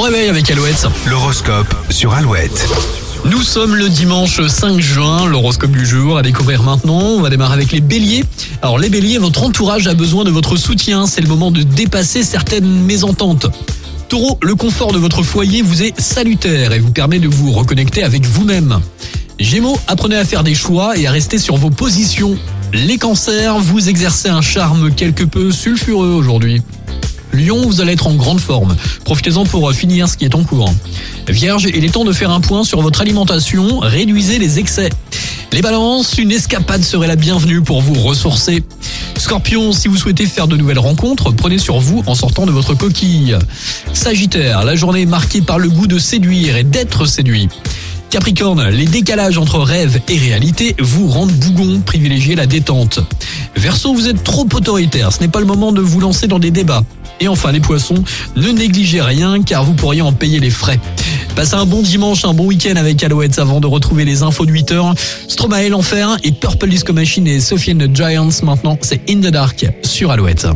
réveil avec Alouette. L'horoscope sur Alouette. Nous sommes le dimanche 5 juin, l'horoscope du jour à découvrir maintenant. On va démarrer avec les béliers. Alors les béliers, votre entourage a besoin de votre soutien. C'est le moment de dépasser certaines mésententes. Taureau, le confort de votre foyer vous est salutaire et vous permet de vous reconnecter avec vous-même. Gémeaux, apprenez à faire des choix et à rester sur vos positions. Les cancers, vous exercez un charme quelque peu sulfureux aujourd'hui. Lion, vous allez être en grande forme. Profitez-en pour finir ce qui est en cours. Vierge, il est temps de faire un point sur votre alimentation. Réduisez les excès. Les balances, une escapade serait la bienvenue pour vous ressourcer. Scorpion, si vous souhaitez faire de nouvelles rencontres, prenez sur vous en sortant de votre coquille. Sagittaire, la journée est marquée par le goût de séduire et d'être séduit. Capricorne, les décalages entre rêve et réalité vous rendent bougon, privilégiez la détente. Verseau, vous êtes trop autoritaire, ce n'est pas le moment de vous lancer dans des débats. Et enfin les poissons, ne négligez rien car vous pourriez en payer les frais. Passez un bon dimanche, un bon week-end avec Alouette avant de retrouver les infos de 8h. Stromae l'enfer et Purple Disco Machine et Sophie and the Giants maintenant, c'est In the Dark sur Alouette.